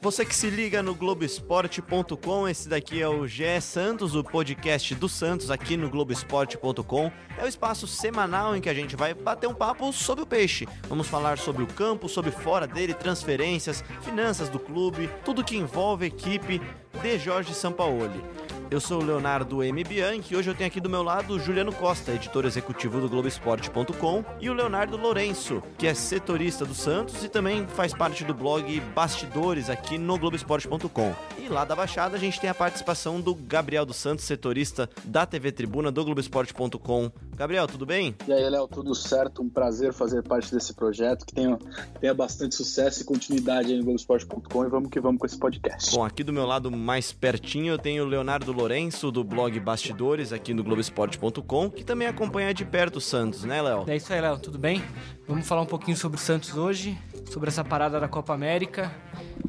Você que se liga no Globoesporte.com, esse daqui é o GE Santos, o podcast do Santos aqui no Globoesporte.com. É o espaço semanal em que a gente vai bater um papo sobre o peixe. Vamos falar sobre o campo, sobre fora dele, transferências, finanças do clube, tudo que envolve equipe de Jorge Sampaoli. Eu sou o Leonardo M. Bianchi e hoje eu tenho aqui do meu lado o Juliano Costa, editor executivo do Globoesporte.com, e o Leonardo Lourenço, que é setorista do Santos e também faz parte do blog Bastidores aqui no Globoesporte.com. E lá da Baixada a gente tem a participação do Gabriel dos Santos, setorista da TV Tribuna do Globoesporte.com. Gabriel, tudo bem? E aí, Léo, tudo certo? Um prazer fazer parte desse projeto que tenha, tenha bastante sucesso e continuidade aí no Globoesporte.com e vamos que vamos com esse podcast. Bom, aqui do meu lado mais pertinho eu tenho o Leonardo Lourenço, do blog Bastidores, aqui no Globoesporte.com, que também acompanha de perto o Santos, né, Léo? É isso aí, Léo, tudo bem? Vamos falar um pouquinho sobre o Santos hoje, sobre essa parada da Copa América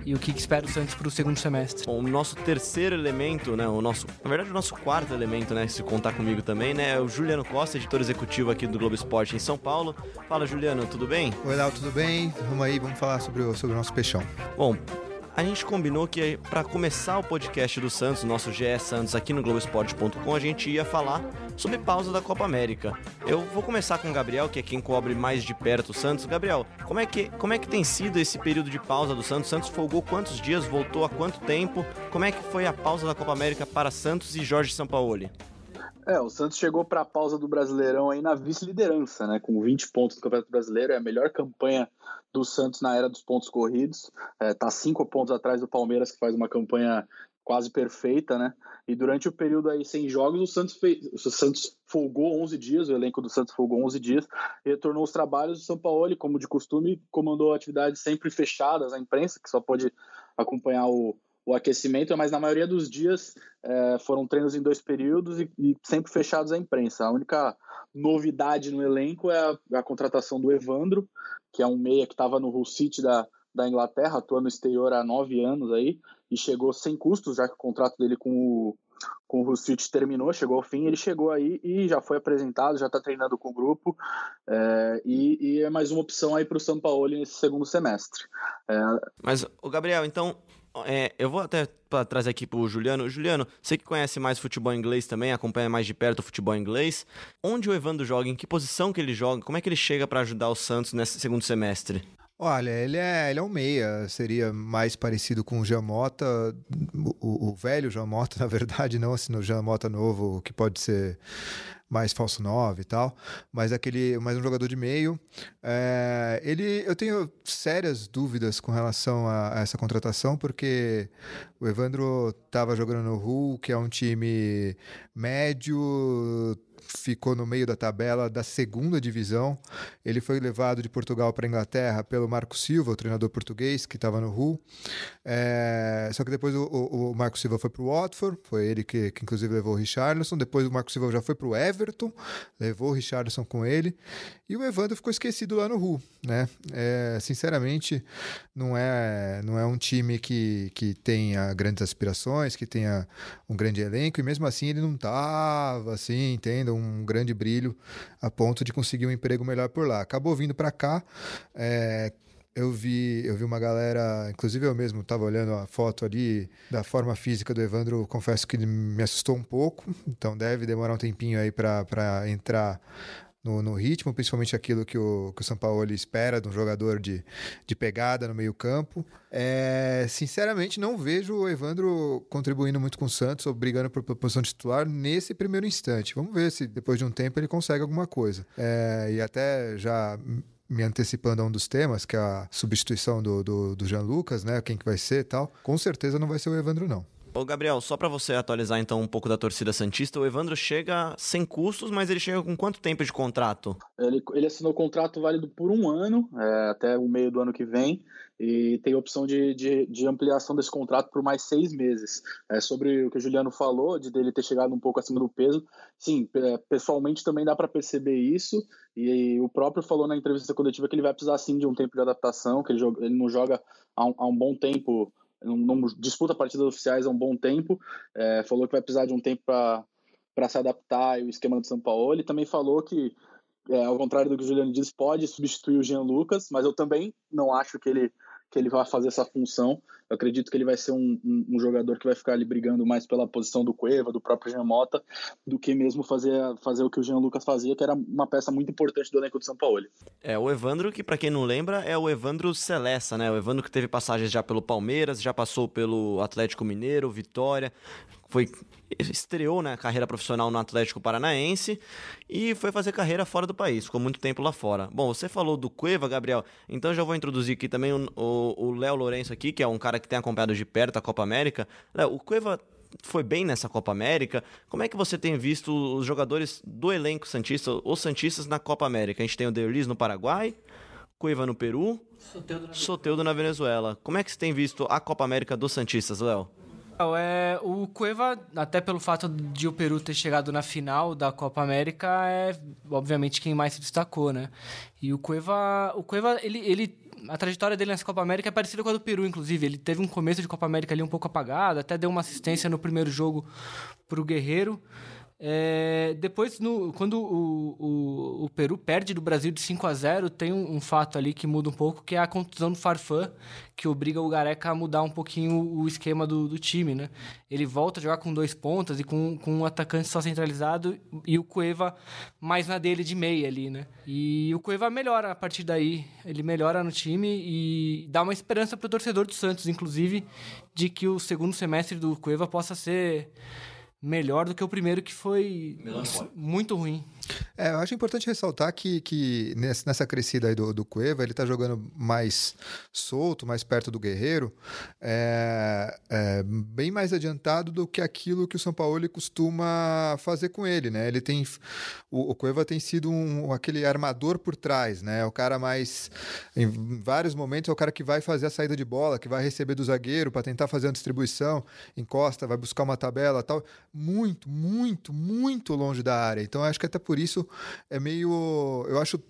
e o que, que espera o Santos para o segundo semestre. Bom, o nosso terceiro elemento, né, o nosso, na verdade o nosso quarto elemento, né, se contar comigo também, né, é o Juliano Costa, editor executivo aqui do Globo Esporte em São Paulo. Fala, Juliano, tudo bem? Oi, Léo, tudo bem? Vamos aí, vamos falar sobre o, sobre o nosso peixão. Bom, a gente combinou que para começar o podcast do Santos, nosso GE Santos aqui no Globoesporte.com, a gente ia falar sobre pausa da Copa América. Eu vou começar com o Gabriel, que é quem cobre mais de perto o Santos. Gabriel, como é que, como é que tem sido esse período de pausa do Santos? Santos folgou quantos dias, voltou há quanto tempo? Como é que foi a pausa da Copa América para Santos e Jorge Sampaoli? É, o Santos chegou para a pausa do Brasileirão aí na vice-liderança, né? Com 20 pontos no Campeonato Brasileiro, é a melhor campanha do Santos na era dos pontos corridos. É, tá cinco pontos atrás do Palmeiras, que faz uma campanha quase perfeita, né? E durante o período aí sem jogos, o Santos fez, o Santos folgou 11 dias, o elenco do Santos folgou 11 dias, retornou os trabalhos do São Paulo, como de costume, comandou atividades sempre fechadas à imprensa, que só pode acompanhar o, o aquecimento, mas na maioria dos dias é, foram treinos em dois períodos e, e, sempre fechados à imprensa. A única novidade no elenco é a, a contratação do Evandro, que é um meia que estava no Hull City da, da Inglaterra, atuando no exterior há nove anos aí, e chegou sem custos, já que o contrato dele com o, com o City terminou, chegou ao fim, ele chegou aí e já foi apresentado, já está treinando com o grupo, é, e, e, é mais uma opção aí para o São Paulo nesse segundo semestre. É... Mas, o Gabriel, então é, eu vou até trazer aqui pro Juliano. Juliano, você que conhece mais futebol inglês também, acompanha mais de perto o futebol inglês. Onde o Evandro joga? Em que posição que ele joga? Como é que ele chega para ajudar o Santos nesse segundo semestre? Olha, ele é, ele é um meia, seria mais parecido com o Jamota, o, o velho Jamota, na verdade, não assim no Jamota novo, que pode ser mais falso 9 e tal, mas aquele, mais um jogador de meio. É, ele, eu tenho sérias dúvidas com relação a, a essa contratação, porque o Evandro estava jogando no Hull, que é um time médio, ficou no meio da tabela da segunda divisão. Ele foi levado de Portugal para a Inglaterra pelo Marco Silva, o treinador português que estava no Hull. É, só que depois o, o, Marco Silva foi para o Watford, foi ele que, que, inclusive levou o Richarlison. Depois o Marco Silva já foi para o Everton, levou o Richarlison com ele. E o Evandro ficou esquecido lá no Hull. Né? É, sinceramente, não é, não é um time que, que tenha grandes aspirações, que tenha um grande elenco, e mesmo assim ele não estava assim, entenda, um grande brilho a ponto de conseguir um emprego melhor por lá. Acabou vindo para cá. É, eu vi, eu vi uma galera, inclusive eu mesmo estava olhando a foto ali da forma física do Evandro, confesso que me assustou um pouco, então deve demorar um tempinho aí para entrar no, no, ritmo, principalmente aquilo que o, que o São Paulo espera de um jogador de, de pegada no meio-campo. É, sinceramente, não vejo o Evandro contribuindo muito com o Santos ou brigando por, posição titular nesse primeiro instante. Vamos ver se depois de um tempo ele consegue alguma coisa. É, e até já me antecipando a um dos temas, que é a substituição do, do, do Jean Lucas, né? Quem que vai ser e tal. Com certeza não vai ser o Evandro, não. Ô Gabriel, só para você atualizar então um pouco da torcida Santista, o Evandro chega sem custos, mas ele chega com quanto tempo de contrato? Ele, ele assinou contrato válido por um ano, é, até o meio do ano que vem, e tem opção de, de, de ampliação desse contrato por mais seis meses. É, sobre o que o Juliano falou, de dele ter chegado um pouco acima do peso, sim, pessoalmente também dá para perceber isso, e o próprio falou na entrevista coletiva que ele vai precisar sim de um tempo de adaptação, que ele, joga, ele não joga há um, há um bom tempo não, não, disputa partidas oficiais há um bom tempo. É, falou que vai precisar de um tempo para se adaptar ao esquema do São Paulo. Ele também falou que, é, ao contrário do que o Juliano diz, pode substituir o Jean Lucas, mas eu também não acho que ele que ele vai fazer essa função. Eu acredito que ele vai ser um, um, um, jogador que vai ficar ali brigando mais pela posição do Cueva, do próprio Jean Mota, do que mesmo fazer, fazer o que o Jean Lucas fazia, que era uma peça muito importante do elenco do São Paulo. É, o Evandro, que para quem não lembra, é o Evandro Celessa, né? O Evandro que teve passagens já pelo Palmeiras, já passou pelo Atlético Mineiro, Vitória, foi estreou na né, carreira profissional no Atlético Paranaense e foi fazer carreira fora do país, ficou muito tempo lá fora. Bom, você falou do Cueva, Gabriel, então já vou introduzir aqui também o Léo Lourenço aqui, que é um cara que tem acompanhado de perto a Copa América. Léo, o Cueva foi bem nessa Copa América. Como é que você tem visto os jogadores do elenco Santista, os Santistas na Copa América? A gente tem o Derlis no Paraguai, Cueva no Peru, Soteudo na, Soteudo na Venezuela. Como é que você tem visto a Copa América dos Santistas, Léo? É, o Cueva, até pelo fato de o Peru ter chegado na final da Copa América, é obviamente quem mais se destacou, né? E o Cueva, o Cueva ele, ele a trajetória dele nessa Copa América é parecida com a do Peru, inclusive. Ele teve um começo de Copa América ali um pouco apagado, até deu uma assistência no primeiro jogo para o Guerreiro. É, depois, no, quando o, o, o, Peru perde do Brasil de 5 a 0 tem um, um, fato ali que muda um pouco, que é a contusão do Farfã, que obriga o Gareca a mudar um pouquinho o esquema do, do time, né? Ele volta a jogar com dois pontas e com, com um atacante só centralizado e o Cueva mais na dele de meia ali, né? E o Cueva melhora a partir daí, ele melhora no time e dá uma esperança para o torcedor do Santos, inclusive, de que o segundo semestre do Cueva possa ser melhor do que o primeiro que foi muito ruim. É, eu acho importante ressaltar que, que nessa crescida aí do, do Cueva, ele tá jogando mais solto, mais perto do Guerreiro, é, é, bem mais adiantado do que aquilo que o São Paulo costuma fazer com ele, né? Ele tem... O, o Cueva tem sido um, aquele armador por trás, né? O cara mais... Em vários momentos é o cara que vai fazer a saída de bola, que vai receber do zagueiro para tentar fazer a distribuição, encosta, vai buscar uma tabela tal. Muito, muito, muito longe da área. Então, acho que até por por isso é meio. Eu acho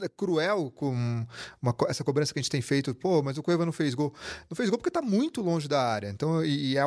é cruel com uma, essa cobrança que a gente tem feito. Pô, mas o Cueva não fez gol. Não fez gol porque está muito longe da área. Então, e, e é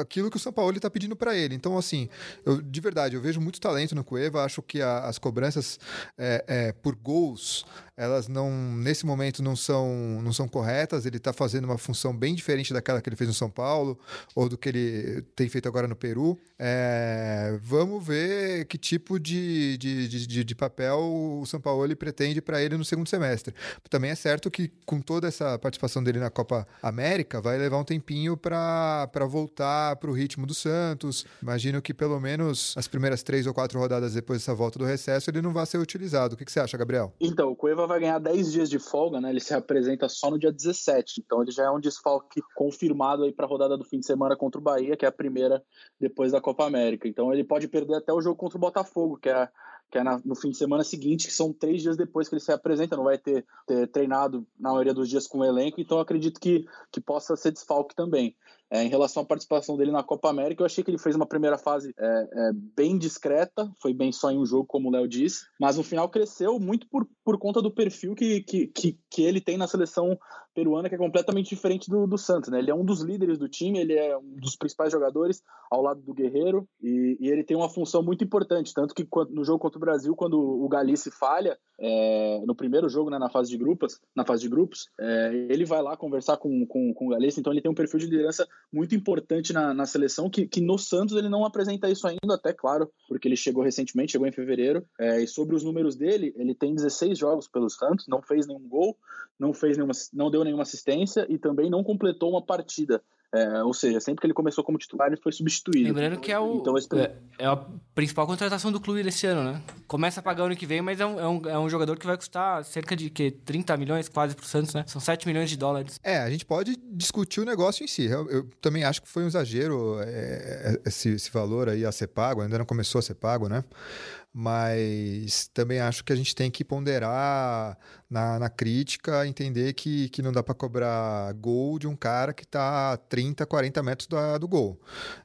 aquilo que o São Paulo está pedindo para ele. Então, assim, eu, de verdade, eu vejo muito talento no Cueva. Acho que a, as cobranças é, é, por gols, elas não, nesse momento, não são, não são corretas. Ele está fazendo uma função bem diferente daquela que ele fez no São Paulo ou do que ele tem feito agora no Peru. É, vamos ver que tipo de, de, de, de, papel o São Paulo ele pretende para ele no segundo semestre. Também é certo que, com toda essa participação dele na Copa América, vai levar um tempinho para voltar para o ritmo do Santos. Imagino que pelo menos as primeiras três ou quatro rodadas depois dessa volta do recesso ele não vai ser utilizado. O que, que você acha, Gabriel? Então, o Cueva vai ganhar 10 dias de folga, né? Ele se apresenta só no dia 17. Então ele já é um desfalque confirmado aí para a rodada do fim de semana contra o Bahia, que é a primeira depois da Copa América. Então ele pode perder até o jogo contra o Botafogo, que é que é na, no fim de semana seguinte, que são três dias depois que ele se apresenta, não vai ter, ter treinado na maioria dos dias com o elenco, então acredito que, que possa ser desfalque também. É, em relação à participação dele na Copa América, eu achei que ele fez uma primeira fase é, é, bem discreta, foi bem só em um jogo, como o Léo disse, mas no final cresceu muito por, por conta do perfil que, que, que, que ele tem na seleção peruana, que é completamente diferente do, do Santos. Né? Ele é um dos líderes do time, ele é um dos principais jogadores ao lado do Guerreiro, e, e ele tem uma função muito importante, tanto que no jogo contra o Brasil, quando o Galice falha, é, no primeiro jogo, né, na fase de grupos, na fase de grupos, é, ele vai lá conversar com, com, com o Galice, então ele tem um perfil de liderança muito importante na, na seleção, que, que no Santos ele não apresenta isso ainda, até claro, porque ele chegou recentemente, chegou em fevereiro, é, e sobre os números dele, ele tem 16 jogos pelo Santos, não fez nenhum gol, não fez nenhuma, não deu nenhuma assistência e também não completou uma partida. É, ou seja, sempre que ele começou como titular, ele foi substituído. Lembrando que é, o, então, esse... é, é, a principal contratação do clube desse ano, né? Começa a pagar ano que vem, mas é um, é um, é um jogador que vai custar cerca de que, 30 milhões quase pro Santos, né? São 7 milhões de dólares. É, a gente pode discutir o negócio em si. Eu, eu também acho que foi um exagero é, é esse, esse valor aí a ser pago, ainda não começou a ser pago, né? Mas também acho que a gente tem que ponderar na, na crítica, entender que, que não dá para cobrar gol de um cara que está a 30, 40 metros do, do gol.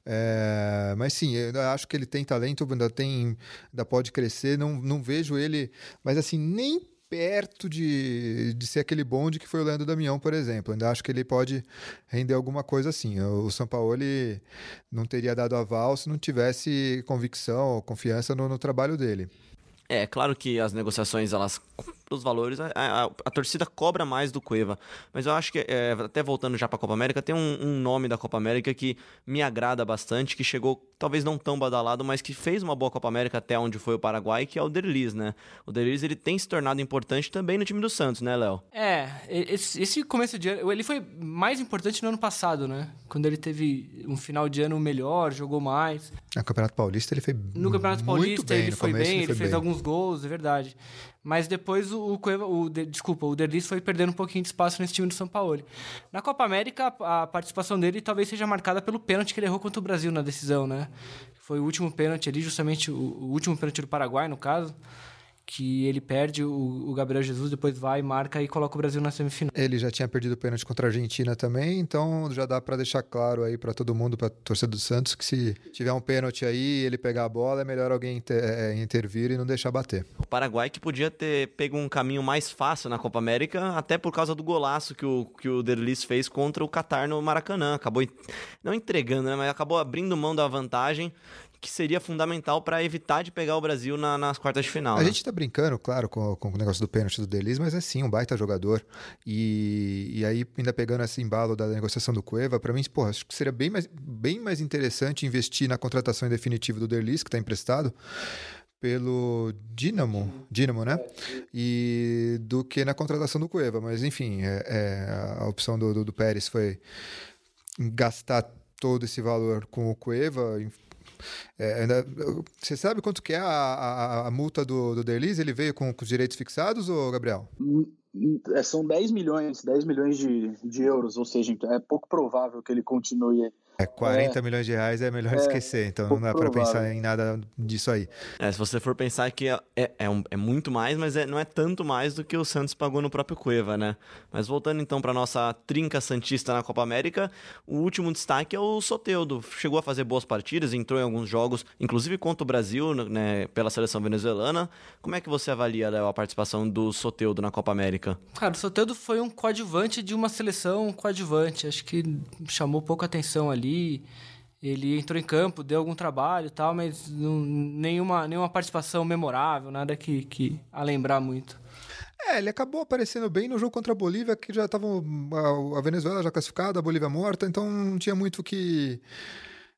É, mas sim, eu acho que ele tem talento, ainda, tem, ainda pode crescer, não, não vejo ele, mas assim, nem perto de, de ser aquele bonde que foi o Leandro Damião, por exemplo. Ainda acho que ele pode render alguma coisa assim. O São Paulo não teria dado aval se não tivesse convicção ou confiança no, no trabalho dele. É, claro que as negociações, elas os valores, a, a, a, torcida cobra mais do Cueva. Mas eu acho que, é, até voltando já para a Copa América, tem um, um, nome da Copa América que me agrada bastante, que chegou talvez não tão badalado, mas que fez uma boa Copa América até onde foi o Paraguai, que é o Derlis, né? O Derlis, ele tem se tornado importante também no time do Santos, né, Léo? É, esse, esse começo de ano, ele foi mais importante no ano passado, né? Quando ele teve um final de ano melhor, jogou mais. No Campeonato Paulista ele foi No Campeonato Paulista bem, ele foi bem, ele, ele fez bem. alguns gols, é verdade. Mas depois o, Cueva, o, de, desculpa, o Derlis foi perdendo um pouquinho de espaço nesse time do São Paulo. Na Copa América, a, participação dele talvez seja marcada pelo pênalti que ele errou contra o Brasil na decisão, né? Foi o último pênalti ali, justamente o último pênalti do Paraguai, no caso que ele perde, o, o, Gabriel Jesus depois vai, marca e coloca o Brasil na semifinal. Ele já tinha perdido o pênalti contra a Argentina também, então já dá para deixar claro aí para todo mundo, para torcedor do Santos, que se tiver um pênalti aí, ele pegar a bola, é melhor alguém inter, é, intervir e não deixar bater. O Paraguai que podia ter pego um caminho mais fácil na Copa América, até por causa do golaço que o, que o Derlis fez contra o Catar no Maracanã. Acabou, não entregando, né, mas acabou abrindo mão da vantagem que seria fundamental para evitar de pegar o Brasil na, nas quartas de final. A né? gente tá brincando, claro, com, com o negócio do pênalti do Delis, mas é sim, um baita jogador. E, e aí, ainda pegando esse embalo da negociação do Cueva, para mim, porra, acho que seria bem mais, bem mais interessante investir na contratação em definitivo do Delis, que está emprestado, pelo Dinamo, Dinamo, né? E do que na contratação do Cueva. Mas enfim, é, é, a opção do, do, do Pérez foi gastar todo esse valor com o Cueva, é, ainda, você sabe quanto que é a, a, a multa do, do Derlis? Ele veio com, com os direitos fixados, ou Gabriel? É, são 10 milhões, 10 milhões de, de euros, ou seja, é pouco provável que ele continue é, 40 é, milhões de reais é melhor é, esquecer, então não dá para pensar em nada disso aí. É, se você for pensar que é, é, um, é muito mais, mas é, não é tanto mais do que o Santos pagou no próprio Cueva, né? Mas voltando então para nossa trinca Santista na Copa América, o último destaque é o Soteudo. Chegou a fazer boas partidas, entrou em alguns jogos, inclusive contra o Brasil, né, pela seleção venezuelana. Como é que você avalia Léo, a participação do Soteudo na Copa América? Cara, o Soteudo foi um coadjuvante de uma seleção coadjuvante. Acho que chamou pouca atenção ali ele entrou em campo, deu algum trabalho e tal, mas não, nenhuma, nenhuma participação memorável, nada que, que a lembrar muito. É, ele acabou aparecendo bem no jogo contra a Bolívia, que já estava a Venezuela já classificada, a Bolívia morta, então não tinha muito que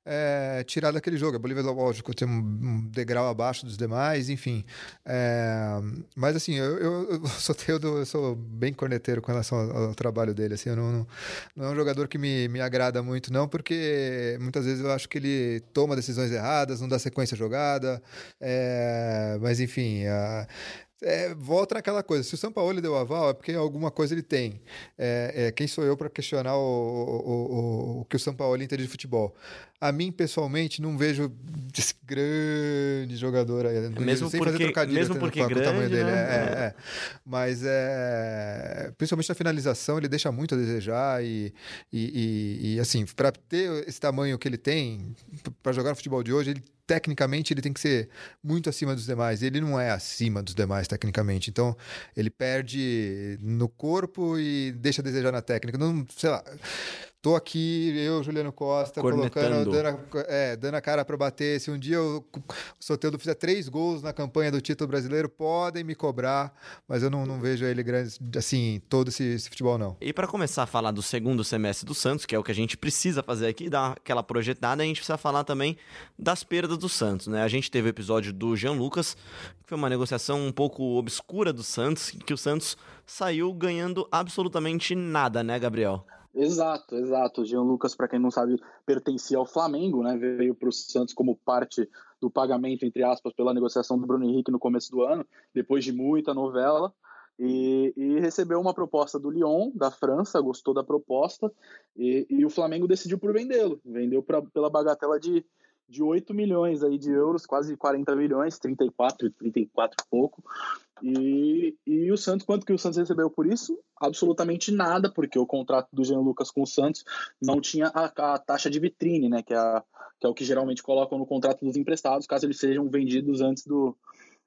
é, tirar daquele jogo. A Bolívia, lógico, tem um degrau abaixo dos demais, enfim. É, mas assim, eu, eu, eu sou teudo, eu sou bem corneteiro com relação ao, ao trabalho dele. Assim, eu não, não, não, é um jogador que me, me agrada muito, não, porque muitas vezes eu acho que ele toma decisões erradas, não dá sequência jogada. É, mas enfim. A, é, volta naquela coisa. Se o São Paulo deu aval, é porque alguma coisa ele tem. É, é quem sou eu para questionar o, o, o, o, que o São Paulo entende de futebol? A mim, pessoalmente, não vejo esse grande jogador aí. Mesmo sem porque, fazer mesmo porque grande, o tamanho dele. Né? É, é. Mas, é, principalmente na finalização, ele deixa muito a desejar. E, e, e, e assim, para ter esse tamanho que ele tem, para jogar no futebol de hoje, ele tecnicamente ele tem que ser muito acima dos demais. Ele não é acima dos demais tecnicamente. Então, ele perde no corpo e deixa a desejar na técnica. Não, sei lá. Tô aqui, eu, Juliano Costa, colocando, dando a, é, dando a cara para bater. Se um dia o Soteldo fizer três gols na campanha do título brasileiro, podem me cobrar, mas eu não, não vejo ele grande, assim, todo esse, esse futebol, não. E para começar a falar do segundo semestre do Santos, que é o que a gente precisa fazer aqui, dar aquela projetada, a gente precisa falar também das perdas do Santos, né? A gente teve o episódio do Jean Lucas, que foi uma negociação um pouco obscura do Santos, que o Santos saiu ganhando absolutamente nada, né, Gabriel? Exato, exato. O Jean Lucas, para quem não sabe, pertencia ao Flamengo, né? Veio para o Santos como parte do pagamento, entre aspas, pela negociação do Bruno Henrique no começo do ano, depois de muita novela. E, e recebeu uma proposta do Lyon, da França, gostou da proposta, e, e o Flamengo decidiu por vendê-lo. Vendeu pra, pela bagatela de, de 8 milhões aí de euros, quase 40 milhões, 34, 34 e pouco. E, e o Santos, quanto que o Santos recebeu por isso? Absolutamente nada, porque o contrato do Jean Lucas com o Santos não tinha a, a taxa de vitrine, né? Que é, a, que é o que geralmente colocam no contrato dos emprestados, caso eles sejam vendidos antes do,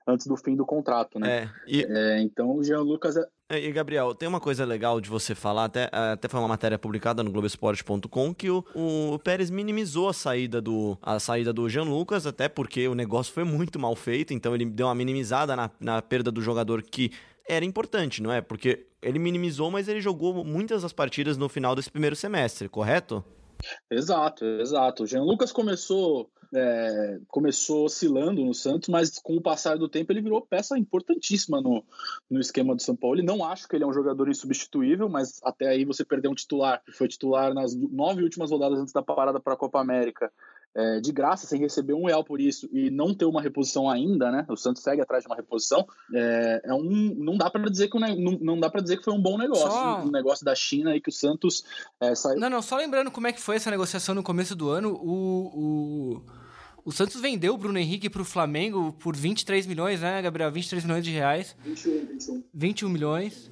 antes do fim do contrato, né? É, e, É, então o Jean Lucas é, É, E, Gabriel, tem uma coisa legal de você falar, até, até foi uma matéria publicada no Globoesporte.com, que o, o Pérez minimizou a saída do a saída do Jean Lucas, até porque o negócio foi muito mal feito, então ele deu uma minimizada na, na perda do jogador que era importante, não é? Porque ele minimizou, mas ele jogou muitas das partidas no final desse primeiro semestre, correto? Exato, exato. O Jean Lucas começou, é, começou oscilando no Santos, mas com o passar do tempo ele virou peça importantíssima no, no esquema do São Paulo. E não acho que ele é um jogador insubstituível, mas até aí você perdeu um titular, que foi titular nas nove últimas rodadas antes da parada para a Copa América. É, de graça, sem receber um real por isso e não ter uma reposição ainda, né? O Santos segue atrás de uma reposição. É, é um, não dá para dizer que não, não dá para dizer que foi um bom negócio. Só- Um negócio da China aí que o Santos é, saiu. Não, não, só lembrando como é que foi essa negociação no começo do ano, o, o, o Santos vendeu o Bruno Henrique pro Flamengo por 23 milhões, né, Gabriel? 23 milhões de reais. 21, 21. 21 milhões.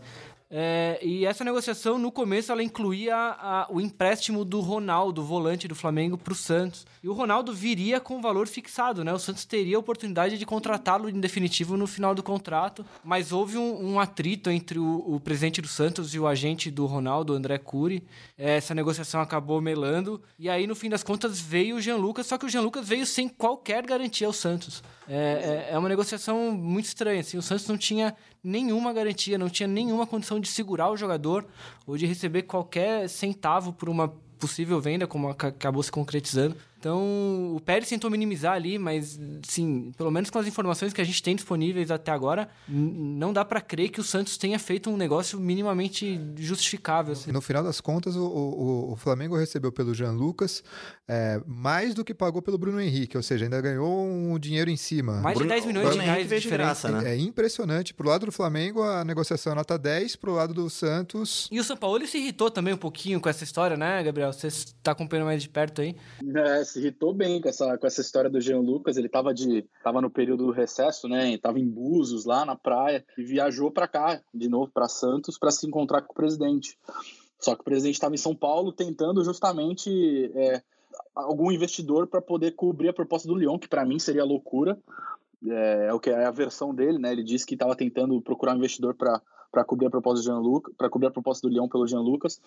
É, e essa negociação, no começo, ela incluía a- o empréstimo do Ronaldo, volante do Flamengo, para o Santos. E o Ronaldo viria com valor fixado, né? O Santos teria a oportunidade de contratá-lo em definitivo no final do contrato. Mas houve um, um atrito entre o, o presidente do Santos e o agente do Ronaldo, André Cury. É, Essa negociação acabou melando. E aí, no fim das contas, veio o Jean Lucas, só que o Jean Lucas veio sem qualquer garantia ao Santos. É, é- é uma negociação muito estranha. Assim, o Santos não tinha nenhuma garantia, não tinha nenhuma condição de segurar o jogador ou de receber qualquer centavo por uma possível venda, como aca- acabou se concretizando. Então, o Pérez tentou minimizar ali, mas, sim, pelo menos com as informações que a gente tem disponíveis até agora, não dá pra crer que o Santos tenha feito um negócio minimamente justificável. assim. No final das contas, o, o, o Flamengo recebeu pelo Jean Lucas é, mais do que pagou pelo Bruno Henrique, ou seja, ainda ganhou um dinheiro em cima. Mais de Bruno- 10 milhões de Bruno reais de de diferença. né? É impressionante. Pro lado do Flamengo, a negociação é nota 10, pro lado do Santos. E o São Paulo se irritou também um pouquinho com essa história, né, Gabriel? Você está acompanhando mais de perto aí. É, se irritou bem com essa, com essa história do Jean Lucas. Ele tava, de, tava no período do recesso, né? Tava em Búzios, lá na praia, e viajou para cá, de novo para Santos, para se encontrar com o presidente. Só que o presidente estava em São Paulo tentando justamente é, algum investidor para poder cobrir a proposta do Lyon, que para mim seria loucura. É, é o que é a versão dele, né? Ele disse que estava tentando procurar um investidor para para cobrir a proposta do Jean Lucas, para cobrir a proposta do Lyon pelo Jean Lucas,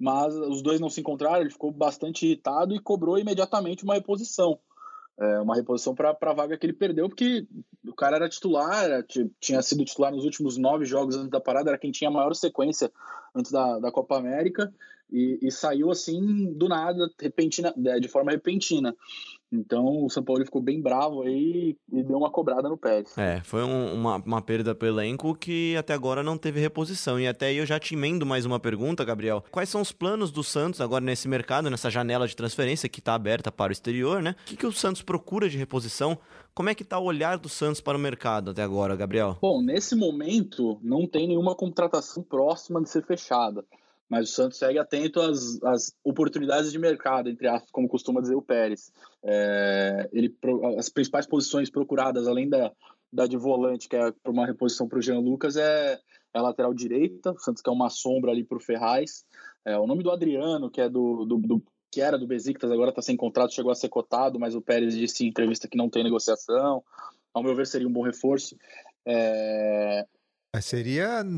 mas os dois não se encontraram, ele ficou bastante irritado e cobrou imediatamente uma reposição. É, uma reposição para a vaga que ele perdeu, porque o cara era titular, era- ti- tinha sido titular nos últimos nove jogos antes da parada, era quem tinha a maior sequência antes da, da Copa América, e, e saiu assim do nada, repentina, de de forma repentina. Então o São Paulo ficou bem bravo aí e deu uma cobrada no Pérez. É, foi um- uma, uma perda pro elenco que até agora não teve reposição. E até aí eu já te emendo mais uma pergunta, Gabriel. Quais são os planos do Santos agora nesse mercado, nessa janela de transferência que está aberta para o exterior, né? O que, que o Santos procura de reposição? Como é que tá o olhar do Santos para o mercado até agora, Gabriel? Bom, nesse momento não tem nenhuma contratação próxima de ser fechada, mas o Santos segue atento às, às oportunidades de mercado, entre aspas, como costuma dizer o Pérez. É, ele, as principais posições procuradas, além da, da de volante, que é uma reposição para o Jean Lucas, é, é a lateral direita. O Santos quer uma sombra ali para o Ferraz. É, o nome do Adriano, que é do, do- do- que era do Besiktas, agora está sem contrato, chegou a ser cotado, mas o Pérez disse em entrevista que não tem negociação. Ao meu ver, seria um bom reforço. É, seria do,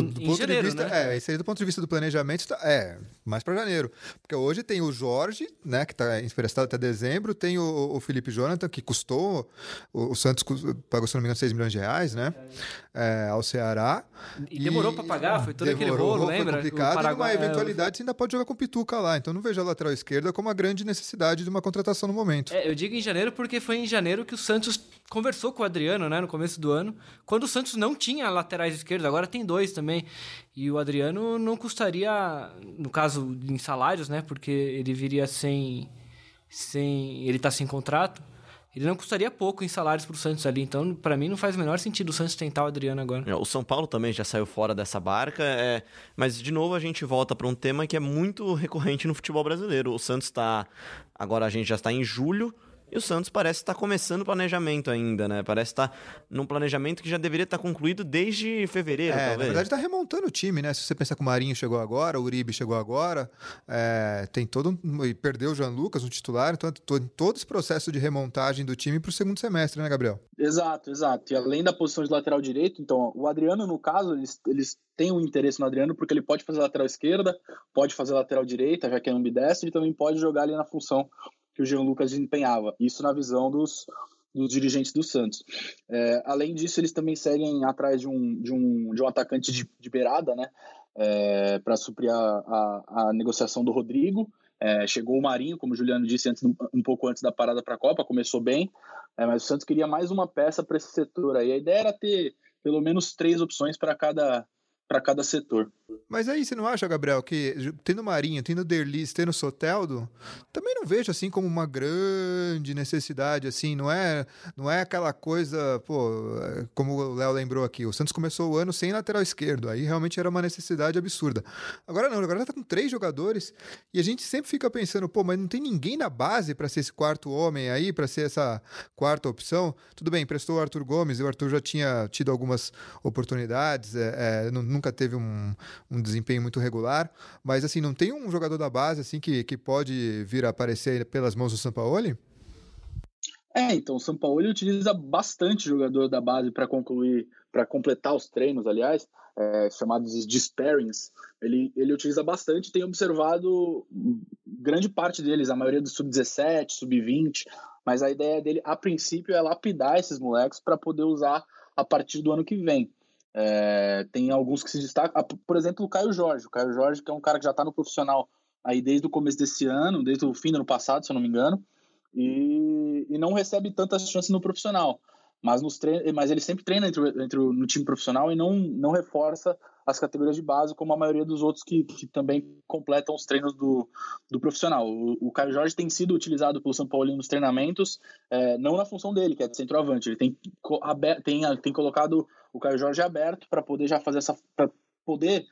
Em- do ponto janeiro, de vista, né? é, seria do ponto de vista do planejamento, tá- é, mais para janeiro, porque hoje tem o Jorge, né, que está emprestado até dezembro, tem o, o Felipe Jonathan que custou, o, o Santos pagou se não me engano 6 milhões de reais, né, é, ao Ceará. E demorou pra pagar, foi todo aquele Demorou, rolo, foi lembra? complicado, O Paraguai- e numa eventualidade você ainda pode jogar com o Pituca lá, então não vejo a lateral esquerda como a grande necessidade de uma contratação no momento. É, eu digo em janeiro porque foi em janeiro que o Santos conversou com o Adriano, né, no começo do ano, quando o Santos não tinha laterais esquerdos, agora tem dois também. E o Adriano não custaria, no caso em salários, né, porque ele viria sem sem, ele tá sem contrato. Ele não custaria pouco em salários pro Santos ali, então pra mim não faz o menor sentido o Santos tentar o Adriano agora. É, O São Paulo também já saiu fora dessa barca, é, mas de novo a gente volta para um tema que é muito recorrente no futebol brasileiro. O Santos está. Agora a gente já está em julho, E o Santos parece estar começando o planejamento ainda, né? Parece estar num planejamento que já deveria estar concluído desde fevereiro, é, talvez. Na verdade, está remontando o time, né? Se você pensar que o Marinho chegou agora, o Uribe chegou agora, é, tem todo um, e perdeu o Jean Lucas, um titular, então todo esse processo de remontagem do time para o segundo semestre, né, Gabriel? Exato, exato. E além da posição de lateral direito, então, o Adriano, no caso, eles, eles têm um interesse no Adriano porque ele pode fazer lateral esquerda, pode fazer lateral direita, já que é ambidestro, e também pode jogar ali na função que o Jean Lucas desempenhava. Isso na visão dos, dos dirigentes do Santos. É, além disso, eles também seguem atrás de um, de um, de um atacante de, de beirada, né? É, para suprir a, a, a, negociação do Rodrigo. É, chegou o Marinho, como o Juliano disse antes, um pouco antes da parada para a Copa, começou bem, é, mas o Santos queria mais uma peça para esse setor aí. A ideia era ter pelo menos três opções para cada, para cada setor. Mas aí você não acha, Gabriel, que tendo Marinho, tendo Derlis, tendo Soteldo, também não vejo assim como uma grande necessidade, assim, não é, não é aquela coisa, pô, como o Léo lembrou aqui, o Santos começou o ano sem lateral esquerdo, aí realmente era uma necessidade absurda. Agora não, agora tá com três jogadores e a gente sempre fica pensando, pô, mas não tem ninguém na base para ser esse quarto homem aí, para ser essa quarta opção. Tudo bem, prestou o Arthur Gomes, e o Arthur já tinha tido algumas oportunidades, é, é, nunca teve um, um desempenho muito regular, mas assim, não tem um jogador da base assim que, que pode vir a aparecer pelas mãos do Sampaoli? É, então o Sampaoli utiliza bastante jogador da base para concluir, para completar os treinos, aliás, é, chamados de sparings. Ele, ele utiliza bastante, tem observado grande parte deles, a maioria do sub-17, sub-20, mas a ideia dele, a princípio, é lapidar esses moleques para poder usar a partir do ano que vem. É, tem alguns que se destacam, ah, por exemplo, o Caio Jorge. O Caio Jorge, que é um cara que já está no profissional aí desde o começo desse ano, desde o fim do ano passado, se eu não me engano, e, e não recebe tantas chances no profissional. Mas, nos mas ele sempre treina entre, entre no time profissional e não, não reforça as categorias de base, como a maioria dos outros que, que também completam os treinos do, do profissional. O, o Caio Jorge tem sido utilizado pelo São Paulo nos treinamentos, é, não na função dele, que é de centroavante. Ele tem, tem, tem colocado o Caio Jorge aberto para poder já fazer essa. para poder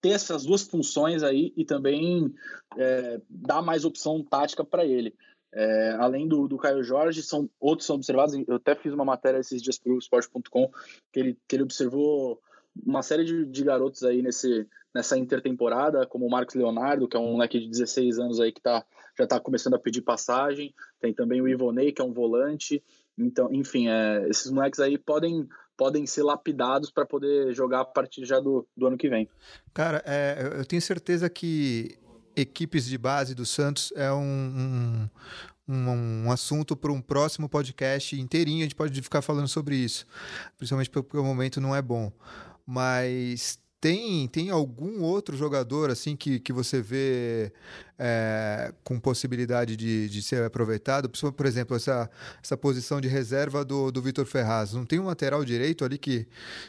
ter essas duas funções aí e também é, dar mais opção tática para ele. É, além do, do Caio Jorge, são outros são observados. Eu até fiz uma matéria esses dias para o Sport.com que ele, que ele observou uma série de, de, garotos aí nesse, nessa intertemporada, como o Marcos Leonardo, que é um moleque de 16 anos aí que tá, já está começando a pedir passagem. Tem também o Ivonei, que é um volante. Então, enfim, é, esses moleques aí podem podem ser lapidados para poder jogar a partir já do, do ano que vem. Cara, é, eu tenho certeza que equipes de base do Santos é um, um, um, um assunto para um próximo podcast inteirinho. A gente pode ficar falando sobre isso, principalmente porque o momento não é bom. Mas tem, tem algum outro jogador assim que, que você vê é, com possibilidade de, de ser aproveitado? Por exemplo, essa, essa posição de reserva do, do Vitor Ferraz. Não tem um lateral direito ali que,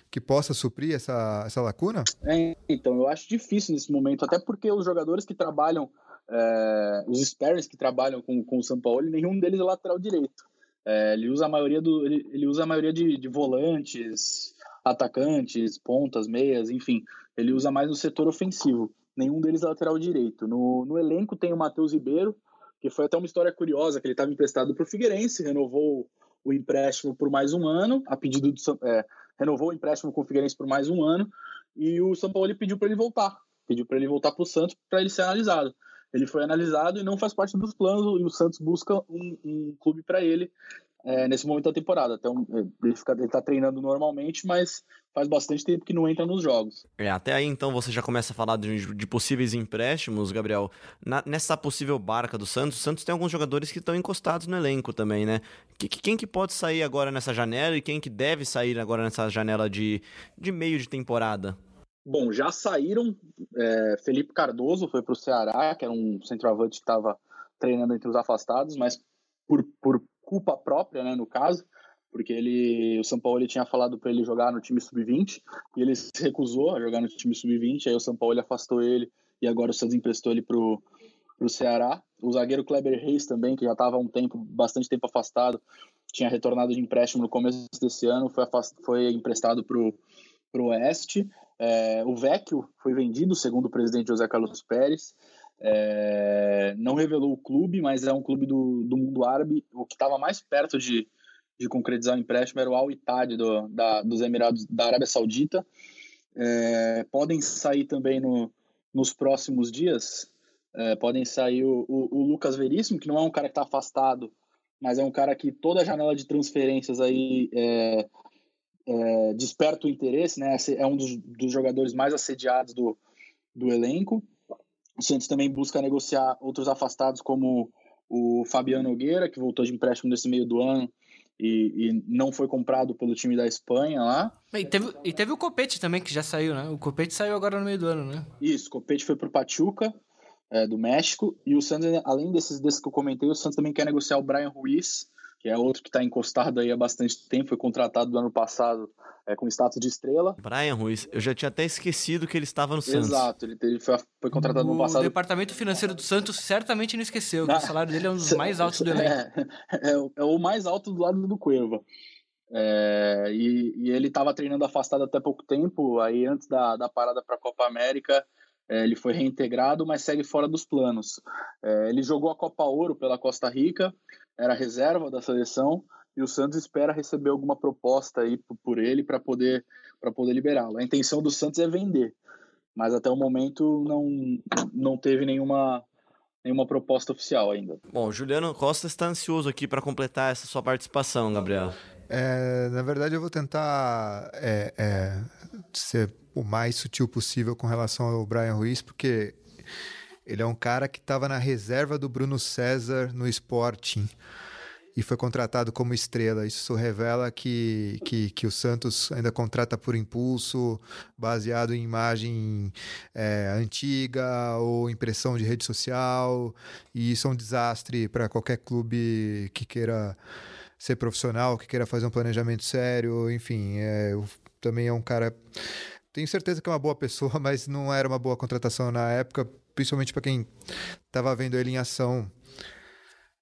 que possa suprir essa, essa lacuna? É, então, eu acho difícil nesse momento, até porque os jogadores que trabalham, é, os sparings que trabalham com, com o São Paulo, nenhum deles é lateral direito. É, ele usa a maioria do ele, ele usa a maioria de, de volantes atacantes, pontas, meias, enfim. Ele usa mais no setor ofensivo. Nenhum deles é lateral direito. No, no elenco tem o Matheus Ribeiro, que foi até uma história curiosa, que ele estava emprestado para o Figueirense, renovou o empréstimo por mais um ano, a pedido do é, renovou o empréstimo com o Figueirense por mais um ano, e o São Paulo pediu para ele voltar, pediu para ele voltar para o Santos para ele ser analisado. Ele foi analisado e não faz parte dos planos, e o Santos busca um, um clube para ele é, nesse momento da temporada. Então, ele, fica, ele tá treinando normalmente, mas faz bastante tempo que não entra nos jogos. É, até aí então você já começa a falar de, de possíveis empréstimos, Gabriel. Na, nessa possível barca do Santos, o Santos tem alguns jogadores que estão encostados no elenco também, né? Que, quem que pode sair agora nessa janela e quem que deve sair agora nessa janela de, de meio de temporada? Bom, já saíram. É, Felipe Cardoso foi para o Ceará, que era um centroavante que estava treinando entre os afastados, mas por, por culpa própria, né, no caso, porque ele, o São Paulo ele tinha falado para ele jogar no time sub-20 e ele se recusou a jogar no time sub-20, aí o São Paulo afastou ele e agora o Santos emprestou ele pro pro Ceará. O zagueiro Kleber Reis também, que já estava um tempo, bastante tempo afastado, tinha retornado de empréstimo no começo desse ano, foi, afast... foi emprestado pro pro Oeste. É, o Vecchio foi vendido, segundo o presidente José Carlos Pérez. É, não revelou o clube, mas é um clube do, do mundo árabe. O que estava mais perto de, de concretizar o empréstimo era o Al Ittihad do, da, dos Emirados da Arábia Saudita. É, podem sair também no, nos próximos dias. É, podem sair o, o, o, Lucas Veríssimo, que não é um cara que está afastado, mas é um cara que toda a janela de transferências aí é, é, desperta o interesse, né? É um dos, dos jogadores mais assediados do, do elenco. O Santos também busca negociar outros afastados, como o Fabiano Nogueira, que voltou de empréstimo nesse meio do ano e, e, não foi comprado pelo time da Espanha lá. E teve, e teve o Copete também, que já saiu, né? O Copete saiu agora no meio do ano, né? Isso, o Copete foi pro Pachuca, é, do México, e o Santos, além desses, desses que eu comentei, o Santos também quer negociar o Brian Ruiz, que é outro que está encostado aí há bastante tempo, foi contratado do ano passado é, com status de estrela. Brian Ruiz, eu já tinha até esquecido que ele estava no Santos. Exato, ele, ele foi, foi, contratado no ano passado. O departamento financeiro do Santos certamente não esqueceu, que o salário dele é um dos mais altos do elenco. É, é, é o mais alto do lado do Cueva. É, e, e, ele estava treinando afastado até pouco tempo, aí antes da, da parada para a Copa América, é, ele foi reintegrado, mas segue fora dos planos. É, ele jogou a Copa Ouro pela Costa Rica, era reserva da seleção e o Santos espera receber alguma proposta aí por ele para poder para poder liberá-lo. A intenção do Santos é vender, mas até o momento não não teve nenhuma nenhuma proposta oficial ainda. Bom, Juliano Costa está ansioso aqui para completar essa sua participação, Gabriel. É, na verdade, eu vou tentar é, é, ser o mais sutil possível com relação ao Brian Ruiz, porque ele é um cara que estava na reserva do Bruno César no Sporting e foi contratado como estrela. Isso revela que, que, que o Santos ainda contrata por impulso, baseado em imagem é, antiga ou impressão de rede social. E isso é um desastre para qualquer clube que queira ser profissional, que queira fazer um planejamento sério. Enfim, é, também é um cara. Tenho certeza que é uma boa pessoa, mas não era uma boa contratação na época, principalmente para quem estava vendo ele em ação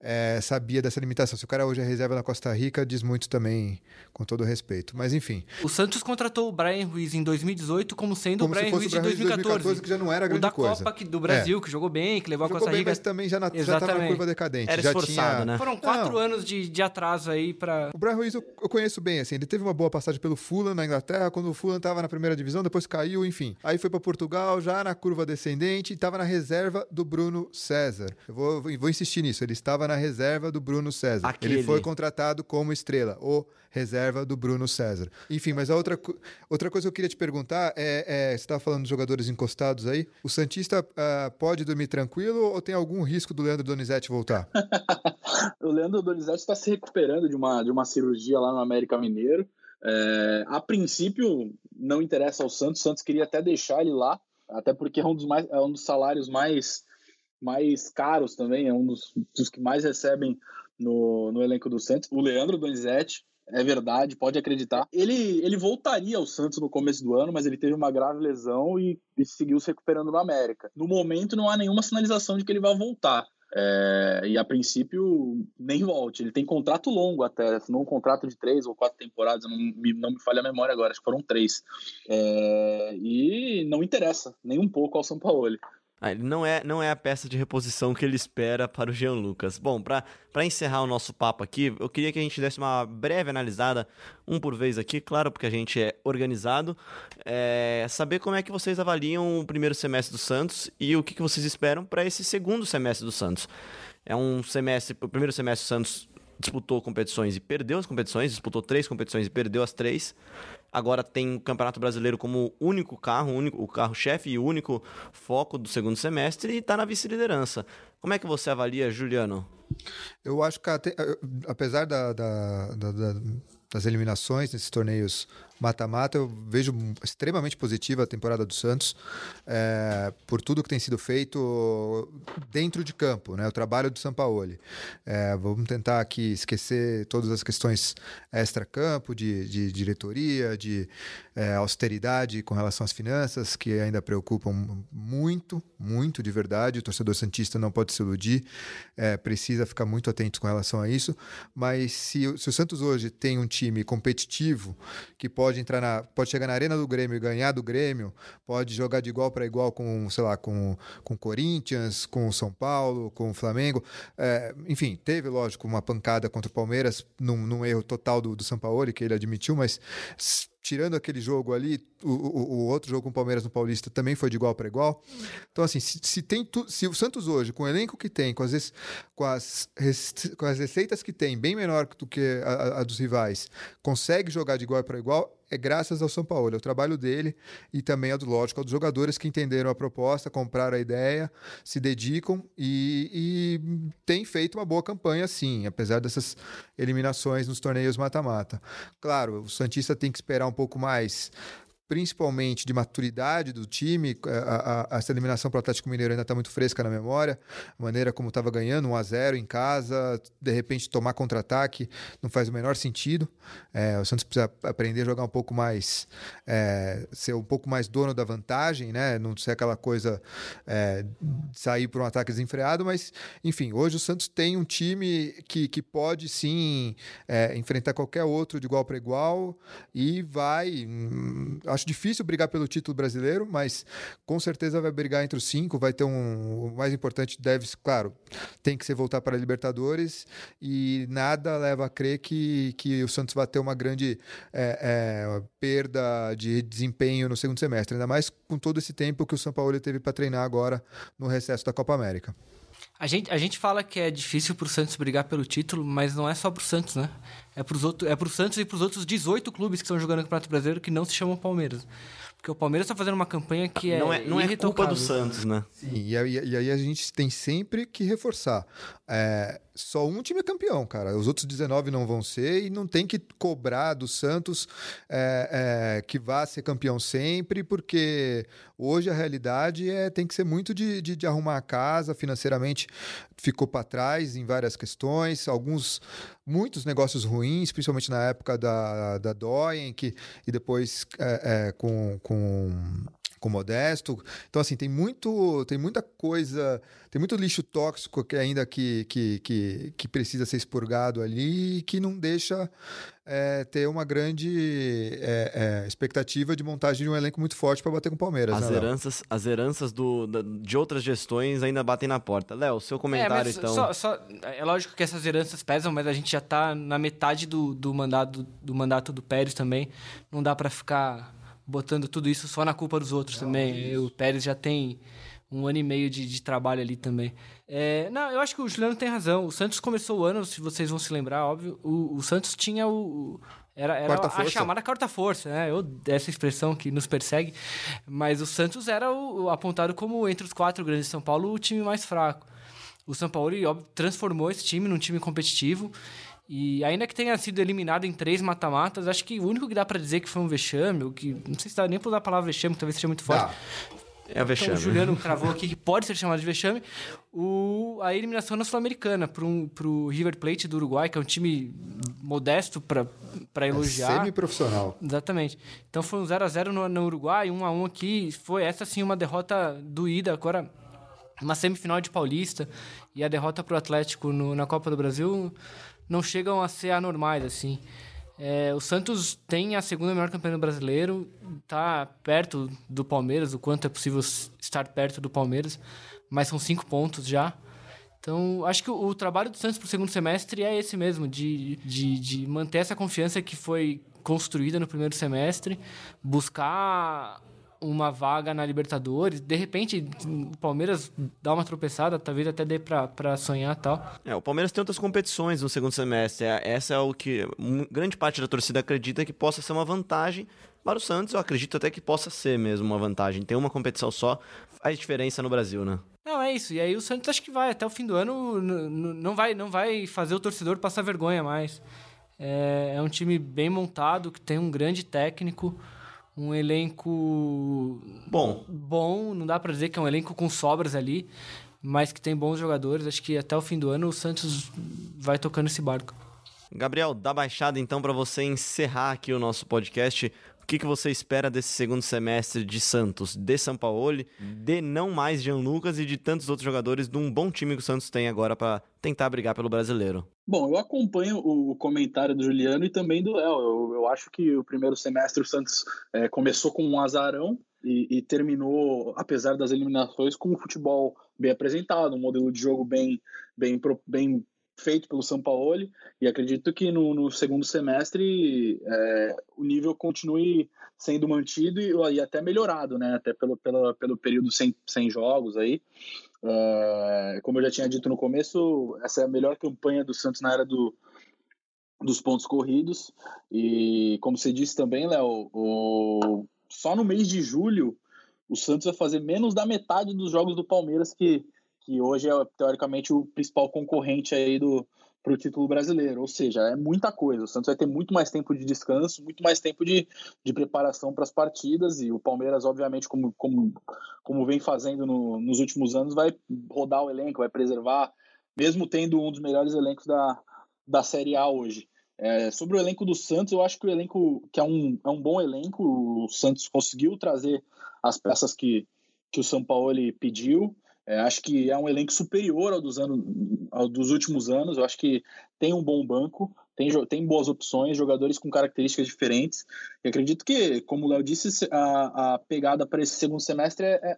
é, sabia dessa limitação. Se o cara hoje é reserva na Costa Rica, diz muito também, com todo respeito. Mas enfim. O Santos contratou o Brian Ruiz em 2018 como sendo como o Brian Ruiz de 2014. 2014. Que já não era grande o da coisa. Copa do Brasil, é. que jogou bem, que levou jogou a Costa Rica. Bem, mas também já estava na curva decadente. Era já esforçado, tinha... né? Foram quatro não. anos de, de atraso aí para. O Brian Ruiz eu, eu, conheço bem, assim. Ele teve uma boa passagem pelo Fulham na Inglaterra, quando o Fulham estava na primeira divisão, depois caiu, enfim. Aí foi para Portugal, já na curva descendente, e estava na reserva do Bruno César. Eu vou, vou insistir nisso. Ele estava na reserva do Bruno César. Aquele. Ele foi contratado como estrela, ou reserva do Bruno César. Enfim, mas a outra, outra coisa que eu queria te perguntar é, é você estava falando dos jogadores encostados aí, o Santista uh, pode dormir tranquilo ou tem algum risco do Leandro Donizete voltar? o Leandro Donizete está se recuperando de uma, de uma cirurgia lá no América Mineiro. É, a princípio, não interessa ao Santos. O Santos queria até deixar ele lá, até porque é um dos, mais, é um dos salários mais, mais caros também, é um dos, dos que mais recebem no, no elenco do Santos. O Leandro Donizete, é verdade, pode acreditar. Ele, ele voltaria ao Santos no começo do ano, mas ele teve uma grave lesão e, e seguiu se recuperando no América. No momento, não há nenhuma sinalização de que ele vai voltar. É, e a princípio, nem volte. Ele tem contrato longo até, não um contrato de três ou quatro temporadas, não me, não me falha a memória agora, acho que foram três. É, e não interessa nem um pouco ao São Paulo. Ah, ele não é, não é a peça de reposição que ele espera para o Jean Lucas. Bom, para encerrar o nosso papo aqui, eu queria que a gente desse uma breve analisada, um por vez aqui, claro, porque a gente é organizado, é, saber como é que vocês avaliam o primeiro semestre do Santos e o que, que vocês esperam para esse segundo semestre do Santos. É um semestre, o primeiro semestre do Santos disputou competições e perdeu as competições, disputou três competições e perdeu as três agora tem o Campeonato Brasileiro como único carro, único, o carro-chefe e único foco do segundo semestre e está na vice-liderança. Como é que você avalia, Juliano? Eu acho que, apesar da, da, da, das eliminações nesses torneios mata-mata, eu vejo extremamente positiva a temporada do Santos é, por tudo que tem sido feito dentro de campo, né? O trabalho do Sampaoli. É, vamos tentar aqui esquecer todas as questões extra-campo, de, de, diretoria, de é, austeridade com relação às finanças, que ainda preocupam muito, muito de verdade. O torcedor Santista não pode se iludir, é, precisa ficar muito atento com relação a isso. Mas se, se, o Santos hoje tem um time competitivo que pode entrar na, pode chegar na arena do Grêmio e ganhar do Grêmio, pode jogar de igual para igual com, sei lá, com com Corinthians, com São Paulo, com Flamengo, é, enfim, teve lógico uma pancada contra o Palmeiras num, num erro total do, do São Paulo que ele admitiu, mas tirando aquele jogo ali, o, o, o, outro jogo com o Palmeiras no Paulista também foi de igual para igual. Então, assim, se, se, tem tu, se o Santos hoje, com o elenco que tem, com as, com as, com as receitas que tem, bem menor do que a, a dos rivais, consegue jogar de igual para igual, é graças ao São Paulo, é o trabalho dele e também, é do lógico, dos jogadores que entenderam a proposta, compraram a ideia, se dedicam e, e tem feito uma boa campanha, sim, apesar dessas eliminações nos torneios mata-mata. Claro, o Santista tem que esperar um pouco mais principalmente de maturidade do time. A, a, essa eliminação para o Atlético Mineiro ainda está muito fresca na memória. A maneira como estava ganhando, 1 a 0 em casa, de repente tomar contra-ataque não faz o menor sentido. É, o Santos precisa aprender a jogar um pouco mais, é, ser um pouco mais dono da vantagem, né? não ser aquela coisa é, sair para um ataque desenfreado, mas enfim, hoje o Santos tem um time que, que pode sim é, enfrentar qualquer outro de igual para igual e vai. Hum, acho difícil brigar pelo título brasileiro, mas com certeza vai brigar entre os cinco. Vai ter um. O mais importante deve, claro, tem que ser voltar para a Libertadores e nada leva a crer que, que o Santos vai ter uma grande é, é, perda de desempenho no segundo semestre, ainda mais com todo esse tempo que o São Paulo teve para treinar agora no recesso da Copa América. A gente, a gente fala que é difícil para o Santos brigar pelo título, mas não é só para o Santos, né? É para é o Santos e para os outros 18 clubes que estão jogando no Campeonato Brasileiro que não se chamam Palmeiras. Porque o Palmeiras está fazendo uma campanha que é. Não é, não é culpa do Santos, né? Sim, e aí, e aí a gente tem sempre que reforçar. É, só um time é campeão, cara. Os outros 19 não vão ser e não tem que cobrar do Santos é, é, que vá ser campeão sempre, porque hoje a realidade é tem que ser muito de, de, de arrumar a casa financeiramente. Ficou para trás em várias questões, alguns, muitos negócios ruins, principalmente na época da, da Doyen, que, e depois é, é com, com com Modesto. Então, assim, tem muito, tem muita coisa, tem muito lixo tóxico que ainda que, que, que, que precisa ser expurgado ali e que não deixa é, ter uma grande é, é, expectativa de montagem de um elenco muito forte para bater com o Palmeiras. As né, heranças, as heranças do, da, de outras gestões ainda batem na porta. Léo, seu comentário é, então. Só, só, é lógico que essas heranças pesam, mas a gente já está na metade do, do, mandato, do mandato do Pérez também. Não dá para ficar botando tudo isso só na culpa dos outros não, também. O Pérez já tem um ano e meio de, de trabalho ali também. É, não, eu acho que o Juliano tem razão. O Santos começou o ano, se vocês vão se lembrar, óbvio. O, o Santos tinha o. Era, era a chamada quarta força, né? Eu, essa expressão que nos persegue. Mas o Santos era o, apontado como, entre os quatro grandes de São Paulo, o time mais fraco. O São Paulo óbvio, transformou esse time num time competitivo. E ainda que tenha sido eliminado em três mata-matas, acho que o único que dá para dizer que foi um vexame, ou que não sei se dá nem para usar a palavra vexame, talvez seja muito forte. É a vexame. Então, o Juliano cravou aqui que pode ser chamado de vexame. O, a eliminação na Sul-Americana para o River Plate do Uruguai, que é um time modesto para é elogiar. É semi-profissional. Exatamente. Então foi um 0x0 no, no Uruguai, 1x1 aqui. Foi essa sim uma derrota doída. Agora, uma semifinal de Paulista e a derrota para o Atlético no, na Copa do Brasil não chegam a ser anormais, assim. É, o Santos tem a segunda melhor campanha do brasileiro, está perto do Palmeiras, o quanto é possível estar perto do Palmeiras, mas são cinco pontos já. Então, acho que o, o trabalho do Santos para o segundo semestre é esse mesmo, de, de, de manter essa confiança que foi construída no primeiro semestre, buscar uma vaga na Libertadores. De repente, o Palmeiras dá uma tropeçada, talvez até dê para sonhar tal. É, o Palmeiras tem outras competições no segundo semestre. É, essa é o que grande parte da torcida acredita que possa ser uma vantagem. Para o Santos, eu acredito até que possa ser mesmo uma vantagem. Ter uma competição só faz diferença no Brasil, né? Não, é isso. E aí o Santos acho que vai até o fim do ano, não vai, não vai fazer o torcedor passar vergonha mais. É, é um time bem montado, que tem um grande técnico um elenco bom. Bom, não dá para dizer que é um elenco com sobras ali, mas que tem bons jogadores. Acho que até o fim do ano o Santos vai tocando esse barco. Gabriel, dá baixada então para você encerrar aqui o nosso podcast. Que, que você espera desse segundo semestre de Santos, de São Paulo, de não mais Jean Lucas e de tantos outros jogadores de um bom time que o Santos tem agora para tentar brigar pelo brasileiro? Bom, eu acompanho o comentário do Juliano e também do Léo. Eu, eu, acho que o primeiro semestre o Santos é, começou com um azarão e, e, terminou, apesar das eliminações, com um futebol bem apresentado, um modelo de jogo bem, bem, bem feito pelo São Paulo e acredito que no, no segundo semestre é, o nível continue sendo mantido e, e, até melhorado, né? Até pelo, pelo, pelo período sem, sem jogos aí. É, como eu já tinha dito no começo, essa é a melhor campanha do Santos na era do, dos pontos corridos. E como você disse também, Léo, só no mês de julho o Santos vai fazer menos da metade dos jogos do Palmeiras que que hoje é teoricamente o principal concorrente aí do para o título brasileiro, ou seja, é muita coisa. O Santos vai ter muito mais tempo de descanso, muito mais tempo de, de preparação para as partidas e o Palmeiras, obviamente, como, como, como vem fazendo no, nos últimos anos, vai rodar o elenco, vai preservar, mesmo tendo um dos melhores elencos da, da Série A hoje. É, sobre o elenco do Santos, eu acho que o elenco que é um, é um bom elenco, o Santos conseguiu trazer as peças que, que o São Paulo pediu. É, acho que é um elenco superior ao dos, anos, ao dos últimos anos. Eu acho que tem um bom banco, tem, tem boas opções, jogadores com características diferentes. E acredito que, como o Léo disse, a, a pegada para esse segundo semestre é, é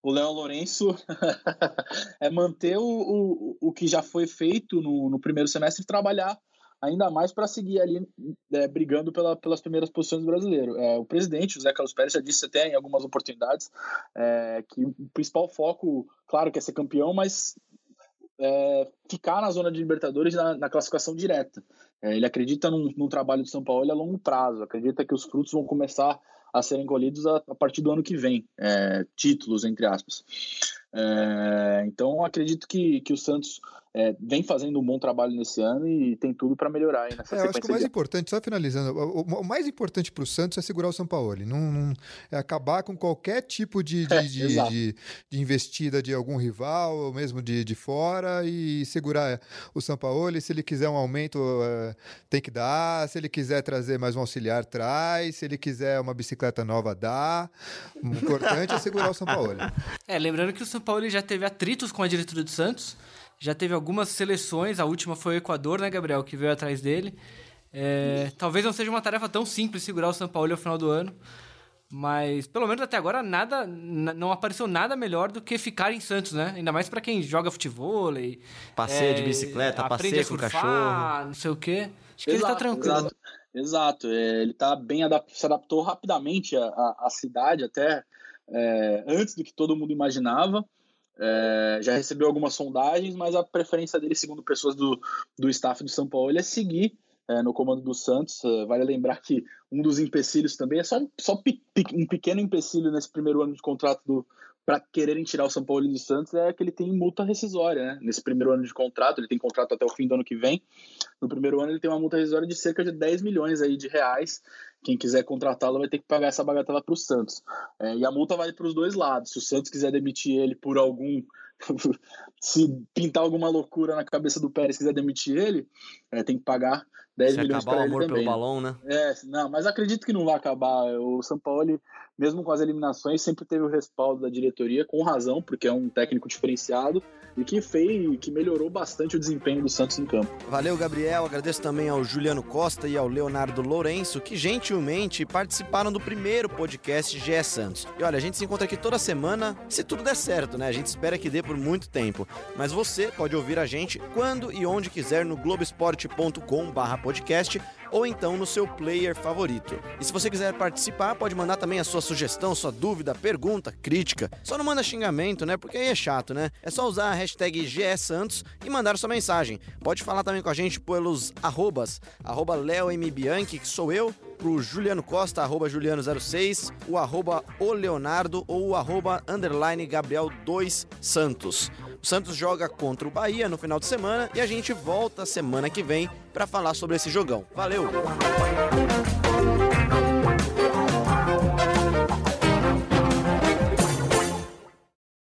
o Léo Lourenço é manter o, o, o que já foi feito no, no primeiro semestre e trabalhar ainda mais para seguir ali é, brigando pela, pelas primeiras posições do brasileiro. É, o presidente, José Carlos Pérez, já disse até em algumas oportunidades é, que o principal foco, claro que é ser campeão, mas é, ficar na zona de Libertadores na, na classificação direta. É, ele acredita num, num, trabalho de São Paulo a longo prazo, acredita que os frutos vão começar a serem colhidos a, a partir do ano que vem, é, títulos, entre aspas. então, acredito que, que o Santos é, vem fazendo um bom trabalho nesse ano e tem tudo para melhorar aí nessa é, Eu acho que o mais de... importante, só finalizando, o, o, mais importante para o Santos é segurar o São Paulo. Não, não, é acabar com qualquer tipo de, de, é, de, de, de, investida de algum rival, ou mesmo de, de fora, e segurar o São Paulo. Se ele quiser um aumento, é, tem que dar. Se ele quiser trazer mais um auxiliar, traz. Se ele quiser uma bicicleta nova, dá. O importante é segurar o São Paulo. É, lembrando que o São Paulo já teve atritos com a diretoria do Santos já teve algumas seleções, a última foi o Equador, né, Gabriel, que veio atrás dele. É, talvez não seja uma tarefa tão simples segurar o São Paulo ao final do ano, mas pelo menos até agora nada, não apareceu nada melhor do que ficar em Santos, né? Ainda mais para quem joga futebol, e, passeia é, de bicicleta, passeia com surfar, cachorro, não sei o quê. Acho que exato, ele tá tranquilo. Exato, exato. É, ele tá bem adap se adaptou rapidamente à, à cidade até é, antes do que todo mundo imaginava. É, já recebeu algumas sondagens, mas a preferência dele, segundo pessoas do, do staff do São Paulo, é seguir é, no comando do Santos. É, vale lembrar que um dos empecilhos também é só, só um pequeno empecilho nesse primeiro ano de contrato do, para quererem tirar o São Paulo do Santos é que ele tem multa rescisória, né? Nesse primeiro ano de contrato, ele tem contrato até o fim do ano que vem. No primeiro ano ele tem uma multa rescisória de cerca de 10 milhões aí de reais. Quem quiser contratá-lo vai ter que pagar essa bagatela para o Santos. É, e a multa vale para os dois lados. Se o Santos quiser demitir ele por algum se pintar alguma loucura na cabeça do Pérez quiser demitir ele, é, tem que pagar 10 se milhões para ele amor também. pelo balão, né? É, não, mas acredito que não vai acabar. O São Paulo, mesmo com as eliminações, sempre teve o respaldo da diretoria, com razão, porque é um técnico diferenciado e que fez, que melhorou bastante o desempenho do Santos em campo. Valeu, Gabriel. Agradeço também ao Juliano Costa e ao Leonardo Lourenço, que gentilmente participaram do primeiro podcast GE Santos. E olha, a gente se encontra aqui toda semana, se tudo der certo, né? A gente espera que dê por muito tempo. Mas você pode ouvir a gente quando e onde quiser no globesport.com/podcast ou então no seu player favorito. E se você quiser participar, pode mandar também a sua sugestão, sua dúvida, pergunta, crítica. Só não manda xingamento, né? Porque aí é chato, né? É só usar a hashtag GSantos e mandar sua mensagem. Pode falar também com a gente pelos arrobas, arroba LeoMBianchi, que sou eu, pro Juliano Costa, arroba Juliano06, o arroba o Leonardo ou o arroba underline Gabriel 2 Santos. O Santos joga contra o Bahia no final de semana e a gente volta semana que vem para falar sobre esse jogão. Valeu!